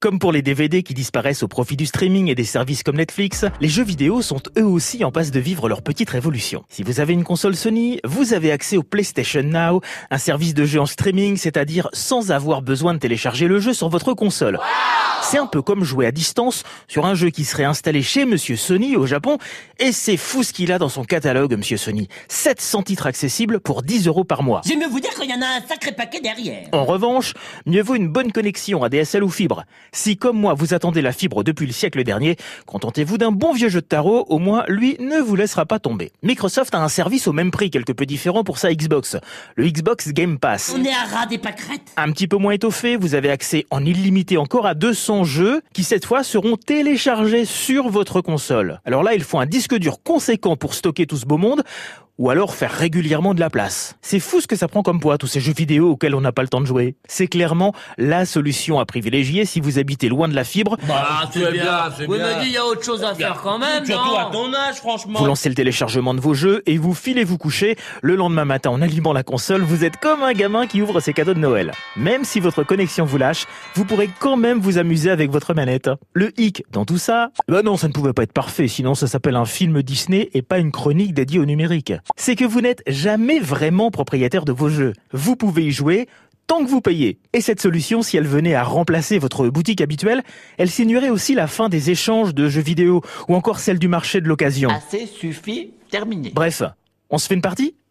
Comme pour les DVD qui disparaissent au profit du streaming et des services comme Netflix, les jeux vidéo sont eux aussi en passe de vivre leur petite révolution. Si vous avez une console Sony, vous avez accès au PlayStation Now, un service de jeu en streaming, c'est-à-dire sans avoir besoin de télécharger le jeu sur votre console. C'est un peu comme jouer à distance sur un jeu qui serait installé chez Monsieur Sony au Japon, et c'est fou ce qu'il a dans son catalogue, Monsieur Sony. 700 titres accessibles pour 10 euros par mois. J'aime mieux vous dire qu'il y en a un sacré paquet derrière. En revanche, mieux vaut une bonne connexion à DSL ou fibre. Si, comme moi, vous attendez la fibre depuis le siècle dernier, contentez-vous d'un bon vieux jeu de tarot, au moins, lui ne vous laissera pas tomber. Microsoft a un service au même prix, quelque peu différent pour sa Xbox. Le Xbox Game Pass. On est à ras des pâquerettes. Un petit peu moins étoffé, vous avez accès en illimité encore à 200 jeux qui cette fois seront téléchargés sur votre console. Alors là, il faut un disque dur conséquent pour stocker tout ce beau monde ou alors faire régulièrement de la place. C'est fou ce que ça prend comme poids, tous ces jeux vidéo auxquels on n'a pas le temps de jouer. C'est clairement la solution à privilégier si vous habitez loin de la fibre. Bah, c'est bien, c'est Vous bien. me dites, il y a autre chose à faire quand même, Surtout non à ton âge, franchement. Vous lancez le téléchargement de vos jeux et vous filez vous coucher. Le lendemain matin, en allumant la console, vous êtes comme un gamin qui ouvre ses cadeaux de Noël. Même si votre connexion vous lâche, vous pourrez quand même vous amuser avec votre manette. Le hic dans tout ça, bah non, ça ne pouvait pas être parfait, sinon ça s'appelle un film Disney et pas une chronique dédiée au numérique. C'est que vous n'êtes jamais vraiment propriétaire de vos jeux. Vous pouvez y jouer tant que vous payez. Et cette solution, si elle venait à remplacer votre boutique habituelle, elle signerait aussi la fin des échanges de jeux vidéo ou encore celle du marché de l'occasion. Assez suffit, terminé. Bref, on se fait une partie?